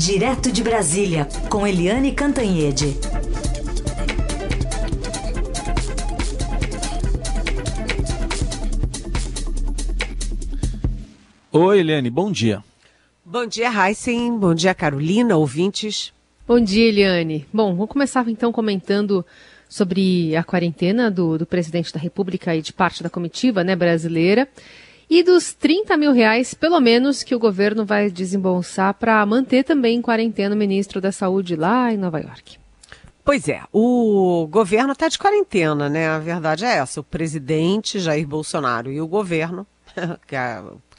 Direto de Brasília, com Eliane Cantanhede. Oi, Eliane, bom dia. Bom dia, Heisen. Bom dia, Carolina, ouvintes. Bom dia, Eliane. Bom, vamos começar então comentando sobre a quarentena do, do presidente da República e de parte da comitiva né, brasileira e dos 30 mil reais, pelo menos, que o governo vai desembolsar para manter também em quarentena o ministro da Saúde lá em Nova York. Pois é, o governo está de quarentena, né? A verdade é essa. O presidente Jair Bolsonaro e o governo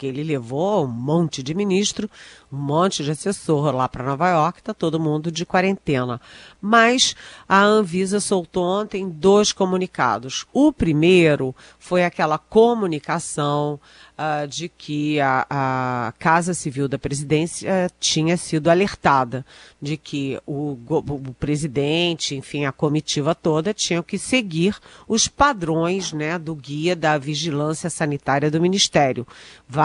porque ele levou um monte de ministro, um monte de assessor lá para Nova York, está todo mundo de quarentena. Mas a Anvisa soltou ontem dois comunicados. O primeiro foi aquela comunicação uh, de que a, a, Casa Civil da Presidência tinha sido alertada de que o, o, presidente, enfim, a comitiva toda, tinham que seguir os padrões né, do guia da vigilância sanitária do Ministério.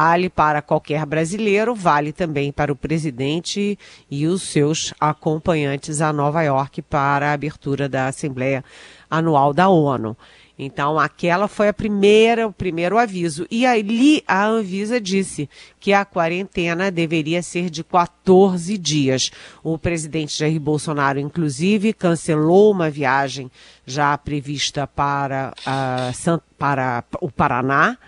Vale para qualquer brasileiro, vale também para o presidente e os seus acompanhantes a Nova York para a abertura da Assembleia Anual da ONU. Então, aquela foi a primeira, o primeiro aviso. E ali a Anvisa disse que a quarentena deveria ser de 14 dias. O presidente Jair Bolsonaro, inclusive, cancelou uma viagem já prevista para, uh, para o Paraná.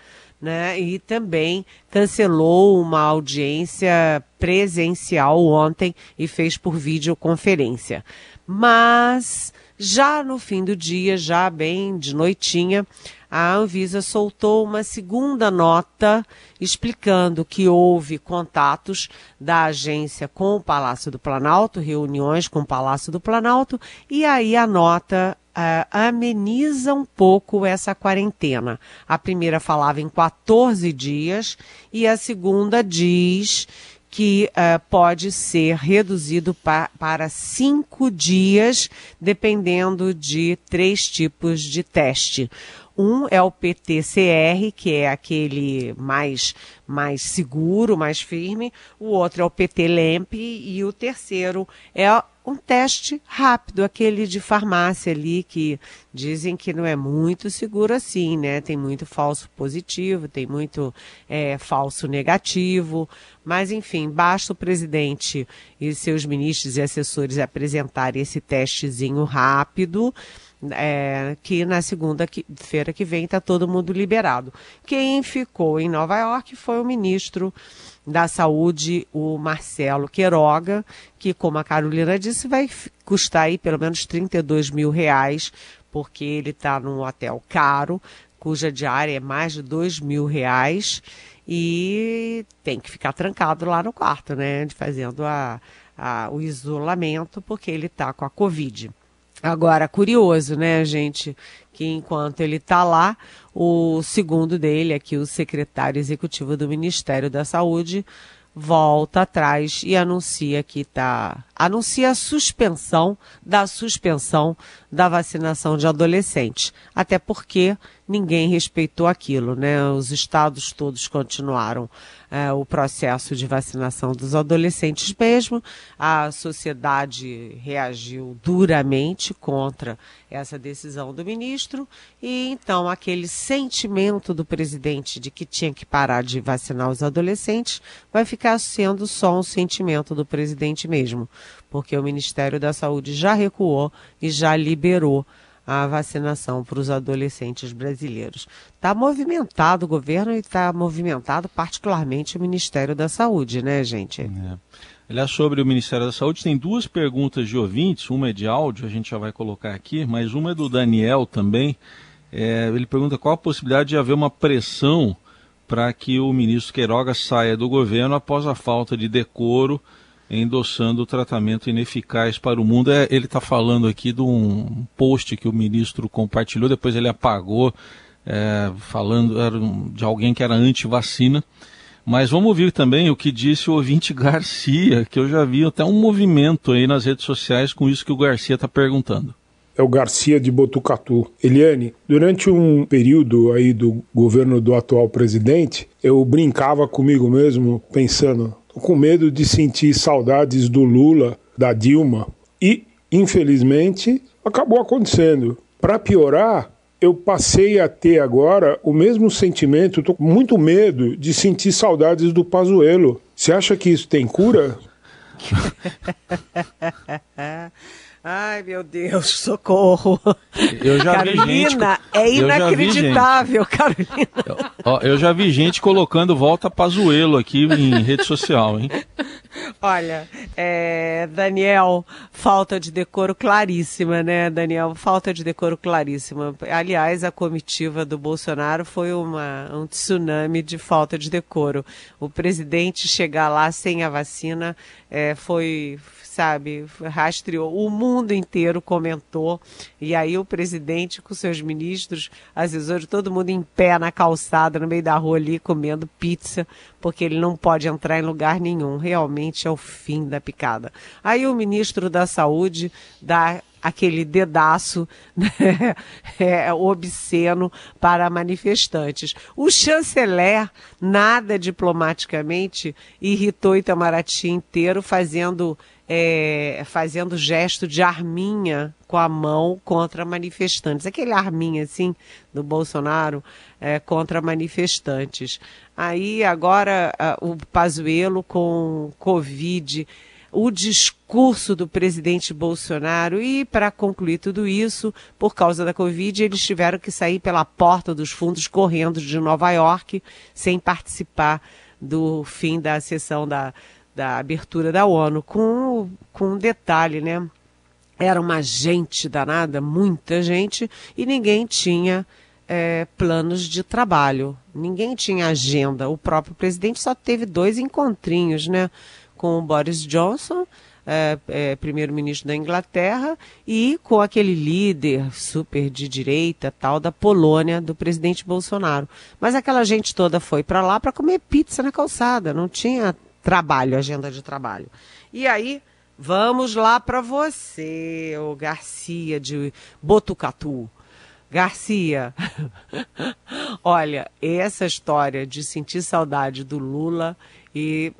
Né, e também cancelou uma audiência presencial ontem e fez por videoconferência. Mas já no fim do dia, já bem de noitinha, a Anvisa soltou uma segunda nota explicando que houve contatos da agência com o Palácio do Planalto, reuniões com o Palácio do Planalto, e aí a nota uh, ameniza um pouco essa quarentena. A primeira falava em 14 dias e a segunda diz que uh, pode ser reduzido pa para cinco dias, dependendo de três tipos de teste. Um é o PTCR, que é aquele mais, mais seguro, mais firme. O outro é o PT-LEMP e o terceiro é um teste rápido, aquele de farmácia ali que dizem que não é muito seguro assim, né? Tem muito falso positivo, tem muito é, falso negativo, mas enfim, basta o presidente e seus ministros e assessores apresentarem esse testezinho rápido é, que na segunda-feira que vem está todo mundo liberado. Quem ficou em Nova York foi o ministro da Saúde, o Marcelo Queiroga, que, como a Carolina disse, vai custar aí pelo menos 32 mil reais, porque ele está num hotel caro, cuja diária é mais de 2 mil reais, e tem que ficar trancado lá no quarto, né, fazendo a, a o isolamento, porque ele está com a Covid. Agora, curioso, né, gente, que enquanto ele está lá, o segundo dele, aqui o secretário executivo do Ministério da Saúde, volta atrás e anuncia que está anuncia a suspensão da suspensão da vacinação de adolescentes, até porque ninguém respeitou aquilo, né? Os estados todos continuaram é, o processo de vacinação dos adolescentes mesmo. A sociedade reagiu duramente contra essa decisão do ministro e então aquele sentimento do presidente de que tinha que parar de vacinar os adolescentes vai ficar sendo só um sentimento do presidente mesmo, porque o Ministério da Saúde já recuou e já liberou a vacinação para os adolescentes brasileiros. Está movimentado o governo e está movimentado particularmente o Ministério da Saúde, né, gente? É. Aliás, sobre o Ministério da Saúde, tem duas perguntas de ouvintes, uma é de áudio, a gente já vai colocar aqui, mas uma é do Daniel também. É, ele pergunta qual a possibilidade de haver uma pressão para que o ministro Queiroga saia do governo após a falta de decoro endossando o tratamento ineficaz para o mundo. É, ele está falando aqui de um post que o ministro compartilhou, depois ele apagou, é, falando de alguém que era anti-vacina. Mas vamos ouvir também o que disse o ouvinte Garcia, que eu já vi até um movimento aí nas redes sociais com isso que o Garcia está perguntando é o Garcia de Botucatu. Eliane, durante um período aí do governo do atual presidente, eu brincava comigo mesmo pensando, com medo de sentir saudades do Lula, da Dilma. E, infelizmente, acabou acontecendo. Para piorar, eu passei a ter agora o mesmo sentimento, estou com muito medo de sentir saudades do Pazuello. Você acha que isso tem cura? Ai, meu Deus, socorro. Eu já Carolina, vi gente, é inacreditável, gente, Carolina. Ó, eu já vi gente colocando volta Pazuello aqui em rede social, hein? Olha, é, Daniel, falta de decoro claríssima, né, Daniel? Falta de decoro claríssima. Aliás, a comitiva do Bolsonaro foi uma, um tsunami de falta de decoro. O presidente chegar lá sem a vacina é, foi sabe, rastreou, o mundo inteiro comentou, e aí o presidente com seus ministros, assessores, todo mundo em pé na calçada, no meio da rua ali, comendo pizza, porque ele não pode entrar em lugar nenhum. Realmente é o fim da picada. Aí o ministro da Saúde dá aquele dedaço né, é, obsceno para manifestantes. O chanceler, nada diplomaticamente, irritou Itamaraty inteiro, fazendo é, fazendo gesto de arminha com a mão contra manifestantes. Aquele arminha, assim, do Bolsonaro é, contra manifestantes. Aí, agora, o Pazuello com Covid, o discurso do presidente Bolsonaro e, para concluir tudo isso, por causa da Covid, eles tiveram que sair pela porta dos fundos correndo de Nova York, sem participar do fim da sessão da da abertura da ONU, com, com um detalhe, né? Era uma gente danada, muita gente, e ninguém tinha é, planos de trabalho, ninguém tinha agenda. O próprio presidente só teve dois encontrinhos, né? Com o Boris Johnson, é, é, primeiro-ministro da Inglaterra, e com aquele líder super de direita, tal, da Polônia, do presidente Bolsonaro. Mas aquela gente toda foi para lá para comer pizza na calçada, não tinha trabalho, agenda de trabalho. E aí, vamos lá para você, o Garcia de Botucatu. Garcia, olha, essa história de sentir saudade do Lula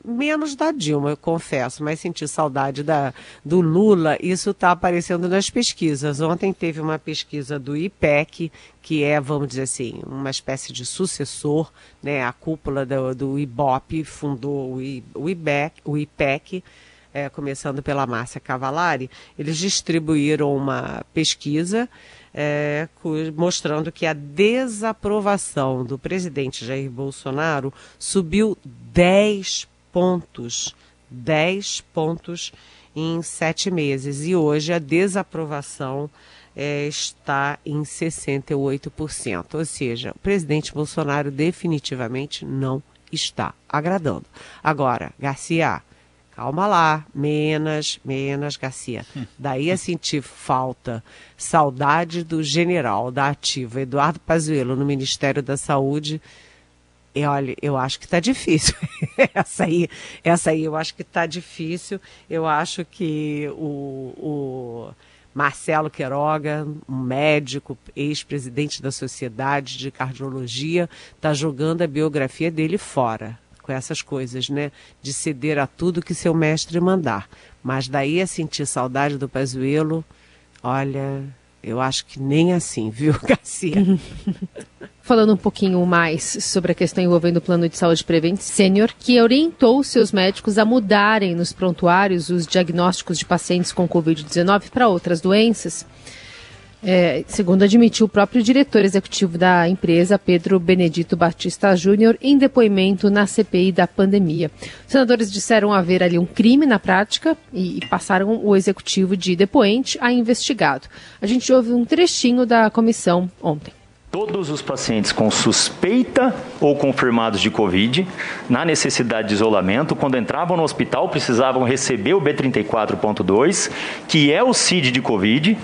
menos da Dilma, eu confesso, mas sentir saudade da, do Lula, isso está aparecendo nas pesquisas. Ontem teve uma pesquisa do IPEC, que é, vamos dizer assim, uma espécie de sucessor, né? A cúpula do, do IBOP fundou o, I, o, IBEC, o IPEC, é, começando pela Márcia Cavalari, eles distribuíram uma pesquisa é, mostrando que a desaprovação do presidente Jair Bolsonaro subiu 10 pontos. 10 pontos em sete meses. E hoje a desaprovação é, está em 68%. Ou seja, o presidente Bolsonaro definitivamente não está agradando. Agora, Garcia, calma lá, menos, menos, Garcia. Daí a sentir falta, saudade do general da ativa, Eduardo Pazuello, no Ministério da Saúde. E olha, eu acho que está difícil. essa aí, essa aí eu acho que está difícil. Eu acho que o, o Marcelo Queiroga, um médico, ex-presidente da Sociedade de Cardiologia, está jogando a biografia dele fora essas coisas, né? De ceder a tudo que seu mestre mandar. Mas daí a sentir saudade do Pazuello, olha, eu acho que nem assim, viu, Garcia? Falando um pouquinho mais sobre a questão envolvendo o plano de saúde Prevent Senior, que orientou seus médicos a mudarem nos prontuários os diagnósticos de pacientes com Covid-19 para outras doenças. É, segundo admitiu o próprio diretor executivo da empresa, Pedro Benedito Batista Júnior, em depoimento na CPI da pandemia. Os senadores disseram haver ali um crime na prática e, e passaram o executivo de depoente a investigado. A gente ouve um trechinho da comissão ontem. Todos os pacientes com suspeita ou confirmados de Covid, na necessidade de isolamento, quando entravam no hospital, precisavam receber o B34.2, que é o CID de Covid,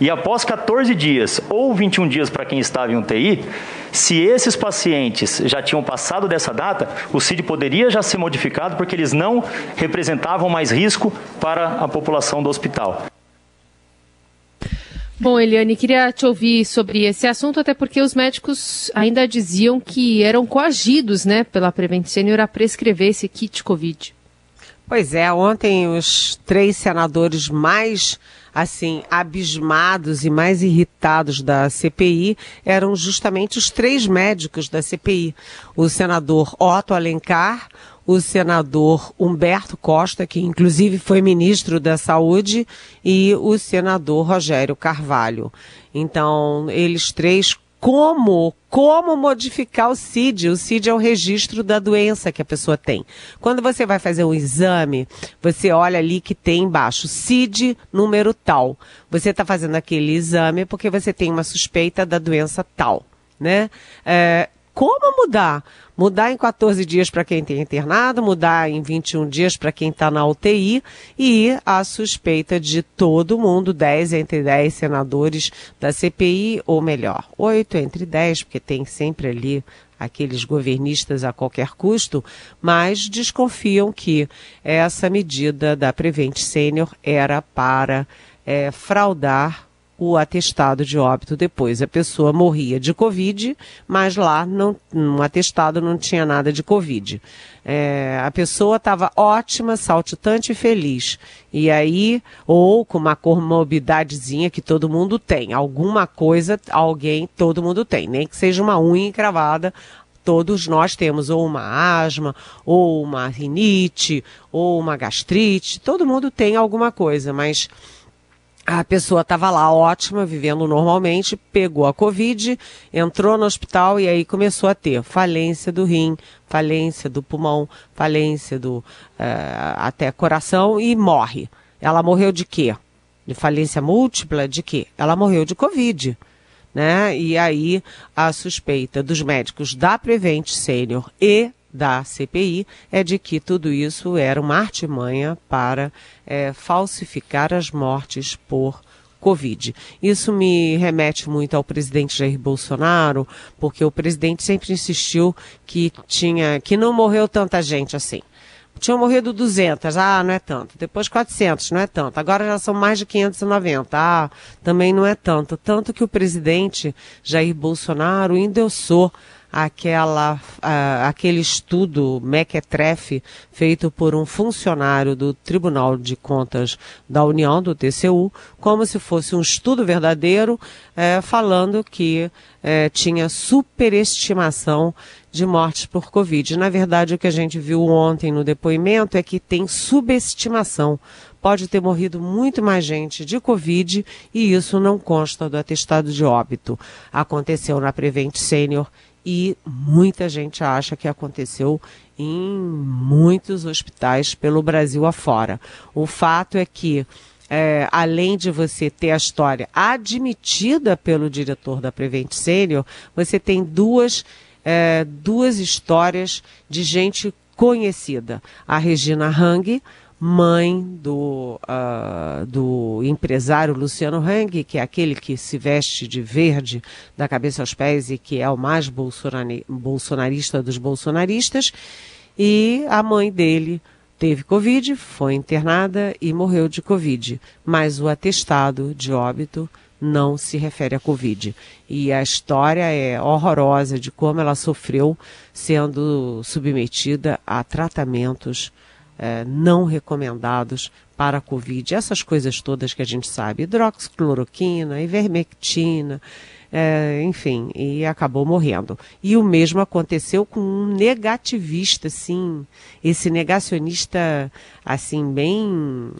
e após 14 dias ou 21 dias para quem estava em UTI, se esses pacientes já tinham passado dessa data, o CID poderia já ser modificado porque eles não representavam mais risco para a população do hospital. Bom, Eliane, queria te ouvir sobre esse assunto, até porque os médicos ainda diziam que eram coagidos, né, pela Prevent Senior a prescrever esse kit Covid. Pois é, ontem os três senadores mais assim abismados e mais irritados da CPI eram justamente os três médicos da CPI: o senador Otto Alencar, o senador Humberto Costa, que inclusive foi ministro da Saúde, e o senador Rogério Carvalho. Então, eles três como como modificar o CID. O CID é o registro da doença que a pessoa tem. Quando você vai fazer um exame, você olha ali que tem embaixo CID número tal. Você está fazendo aquele exame porque você tem uma suspeita da doença tal, né? É, como mudar? Mudar em 14 dias para quem tem internado, mudar em 21 dias para quem está na UTI e a suspeita de todo mundo, 10 entre 10 senadores da CPI, ou melhor, 8 entre 10, porque tem sempre ali aqueles governistas a qualquer custo, mas desconfiam que essa medida da Prevent Senior era para é, fraudar o atestado de óbito depois. A pessoa morria de Covid, mas lá não, no atestado não tinha nada de Covid. É, a pessoa estava ótima, saltitante e feliz. E aí, ou com uma comorbidadezinha que todo mundo tem. Alguma coisa, alguém, todo mundo tem. Nem que seja uma unha encravada, todos nós temos ou uma asma, ou uma rinite, ou uma gastrite. Todo mundo tem alguma coisa, mas a pessoa estava lá ótima, vivendo normalmente, pegou a Covid, entrou no hospital e aí começou a ter falência do rim, falência do pulmão, falência do uh, até coração e morre. Ela morreu de quê? De falência múltipla? De quê? Ela morreu de Covid. Né? E aí a suspeita dos médicos da Prevent Senior e da CPI é de que tudo isso era uma artimanha para é, falsificar as mortes por Covid. Isso me remete muito ao presidente Jair Bolsonaro, porque o presidente sempre insistiu que tinha, que não morreu tanta gente assim. Tinham morrido 200, ah, não é tanto. Depois 400, não é tanto. Agora já são mais de 590, ah, também não é tanto. Tanto que o presidente Jair Bolsonaro endossou aquela, aquele estudo mequetrefe feito por um funcionário do Tribunal de Contas da União, do TCU, como se fosse um estudo verdadeiro, eh, falando que eh, tinha superestimação de mortes por Covid. Na verdade, o que a gente viu ontem no depoimento é que tem subestimação. Pode ter morrido muito mais gente de Covid e isso não consta do atestado de óbito. Aconteceu na Prevent Senior e muita gente acha que aconteceu em muitos hospitais pelo Brasil afora. O fato é que, é, além de você ter a história admitida pelo diretor da Prevent Senior, você tem duas, é, duas histórias de gente conhecida. A Regina Hang, mãe do, uh, do empresário Luciano Hang, que é aquele que se veste de verde da cabeça aos pés e que é o mais bolsonarista dos bolsonaristas. E a mãe dele teve Covid, foi internada e morreu de Covid. Mas o atestado de óbito não se refere a Covid. E a história é horrorosa de como ela sofreu sendo submetida a tratamentos é, não recomendados para a Covid, essas coisas todas que a gente sabe, hidroxicloroquina, ivermectina, é, enfim, e acabou morrendo. E o mesmo aconteceu com um negativista, assim, esse negacionista, assim, bem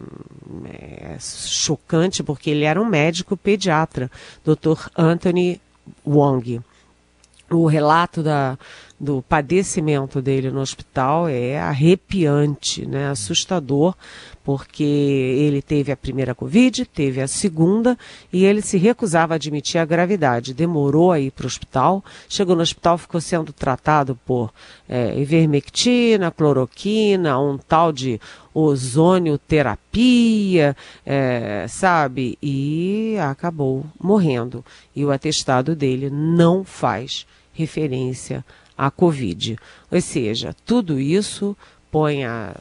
é, chocante, porque ele era um médico pediatra, Dr. Anthony Wong. O relato da, do padecimento dele no hospital é arrepiante, né? assustador, porque ele teve a primeira Covid, teve a segunda e ele se recusava a admitir a gravidade. Demorou a ir para o hospital, chegou no hospital, ficou sendo tratado por é, ivermectina, cloroquina, um tal de ozonioterapia, é, sabe? E acabou morrendo. E o atestado dele não faz referência a Covid. Ou seja, tudo isso põe a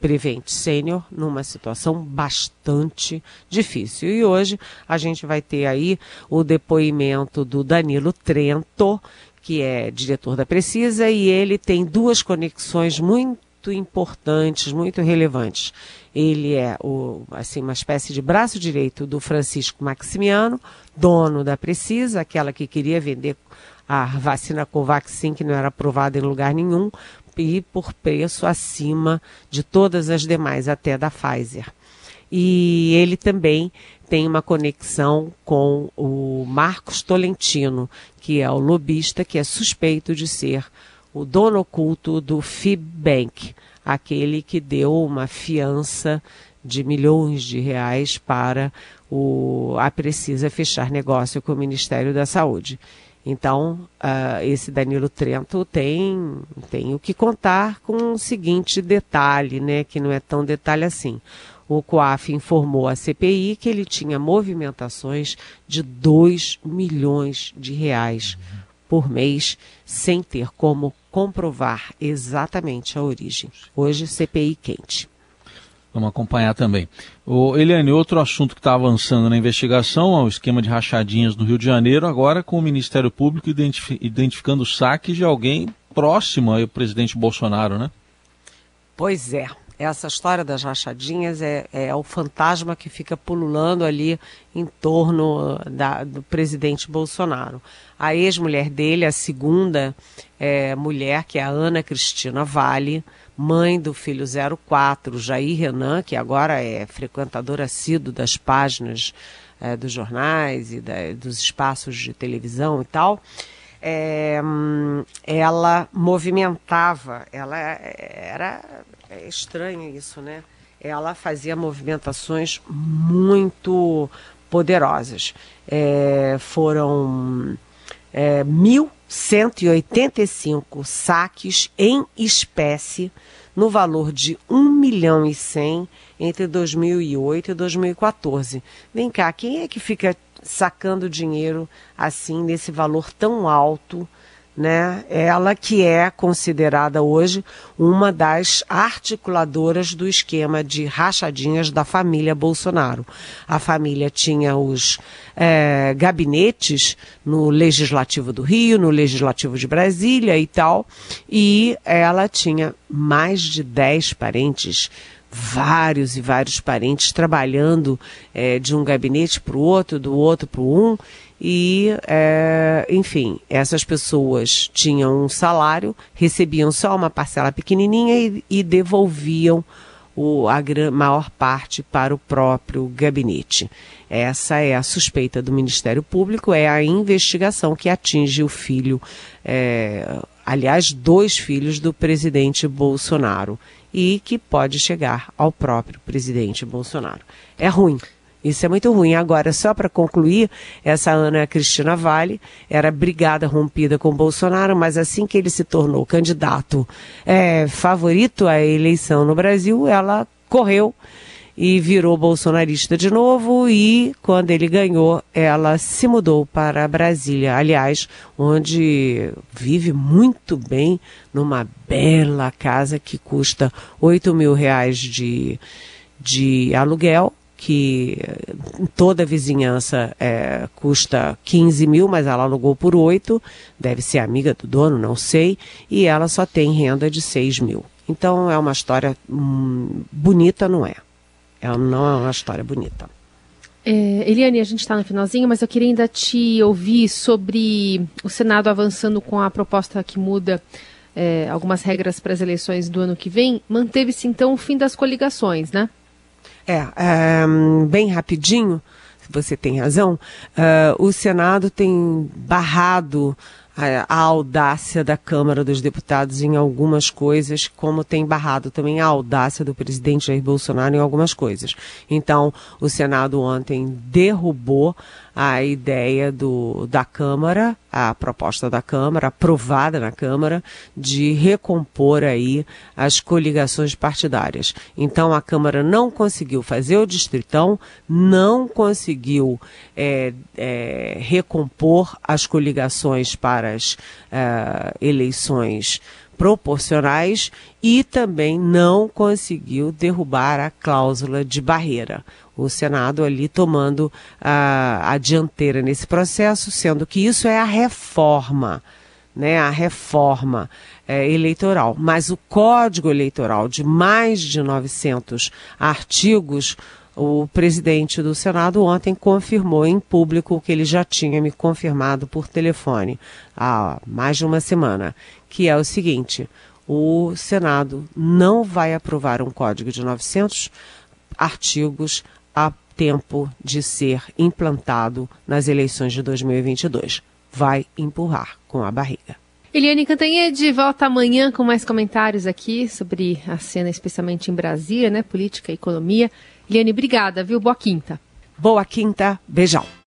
Prevent Senior numa situação bastante difícil. E hoje a gente vai ter aí o depoimento do Danilo Trento, que é diretor da Precisa, e ele tem duas conexões muito muito importantes, muito relevantes. Ele é o, assim, uma espécie de braço direito do Francisco Maximiano, dono da Precisa, aquela que queria vender a vacina Covaxin, que não era aprovada em lugar nenhum, e por preço acima de todas as demais, até da Pfizer. E ele também tem uma conexão com o Marcos Tolentino, que é o lobista que é suspeito de ser o dono oculto do Fibbank, aquele que deu uma fiança de milhões de reais para o, a Precisa fechar negócio com o Ministério da Saúde. Então, uh, esse Danilo Trento tem, tem o que contar com o seguinte detalhe, né, que não é tão detalhe assim. O COAF informou à CPI que ele tinha movimentações de 2 milhões de reais por mês, sem ter como comprovar exatamente a origem. Hoje, CPI quente. Vamos acompanhar também. O Eliane, outro assunto que está avançando na investigação é o esquema de rachadinhas no Rio de Janeiro, agora com o Ministério Público identifi identificando saques de alguém próximo ao presidente Bolsonaro, né? Pois é. Essa história das rachadinhas é, é o fantasma que fica pululando ali em torno da, do presidente Bolsonaro. A ex-mulher dele, a segunda é, mulher, que é a Ana Cristina Vale, mãe do filho 04, Jair Renan, que agora é frequentador assíduo das páginas é, dos jornais e da, dos espaços de televisão e tal, é, ela movimentava, ela era é estranho isso, né? Ela fazia movimentações muito poderosas. É, foram é, 1.185 saques em espécie no valor de 1 milhão e 100 entre 2008 e 2014. Vem cá, quem é que fica sacando dinheiro assim nesse valor tão alto? Né? Ela que é considerada hoje uma das articuladoras do esquema de rachadinhas da família Bolsonaro. A família tinha os é, gabinetes no Legislativo do Rio, no Legislativo de Brasília e tal, e ela tinha mais de 10 parentes vários e vários parentes trabalhando é, de um gabinete para o outro, do outro para um, e, é, enfim, essas pessoas tinham um salário, recebiam só uma parcela pequenininha e, e devolviam o, a maior parte para o próprio gabinete. Essa é a suspeita do Ministério Público, é a investigação que atinge o filho, é, aliás, dois filhos do presidente Bolsonaro e que pode chegar ao próprio presidente Bolsonaro. É ruim, isso é muito ruim. Agora, só para concluir, essa Ana Cristina Vale era brigada rompida com Bolsonaro, mas assim que ele se tornou candidato é, favorito à eleição no Brasil, ela correu e virou bolsonarista de novo e quando ele ganhou, ela se mudou para Brasília, aliás, onde vive muito bem numa bela casa que custa 8 mil reais de, de aluguel que toda a vizinhança é, custa 15 mil, mas ela alugou por 8, deve ser amiga do dono, não sei, e ela só tem renda de 6 mil. Então é uma história hum, bonita, não é? é? Não é uma história bonita. É, Eliane, a gente está no finalzinho, mas eu queria ainda te ouvir sobre o Senado avançando com a proposta que muda é, algumas regras para as eleições do ano que vem. Manteve-se então o fim das coligações, né? É, é bem rapidinho, você tem razão, uh, o Senado tem barrado a, a, audácia da Câmara dos Deputados em algumas coisas, como tem barrado também a audácia do presidente Jair Bolsonaro em algumas coisas. Então, o Senado ontem derrubou a ideia do, da Câmara, a proposta da Câmara, aprovada na Câmara, de recompor aí as coligações partidárias. Então a Câmara não conseguiu fazer o distritão, não conseguiu é, é, recompor as coligações para as é, eleições proporcionais e também não conseguiu derrubar a cláusula de barreira o Senado ali tomando a, a dianteira nesse processo, sendo que isso é a reforma né, a reforma é, eleitoral. Mas o Código Eleitoral, de mais de 900 artigos, o presidente do Senado ontem confirmou em público o que ele já tinha me confirmado por telefone há mais de uma semana, que é o seguinte: o Senado não vai aprovar um código de 900 artigos a tempo de ser implantado nas eleições de 2022. Vai empurrar com a barriga. Eliane Cantanhede volta amanhã com mais comentários aqui sobre a cena, especialmente em Brasília, né? Política e economia. Eliane, obrigada, viu? Boa quinta. Boa quinta. Beijão.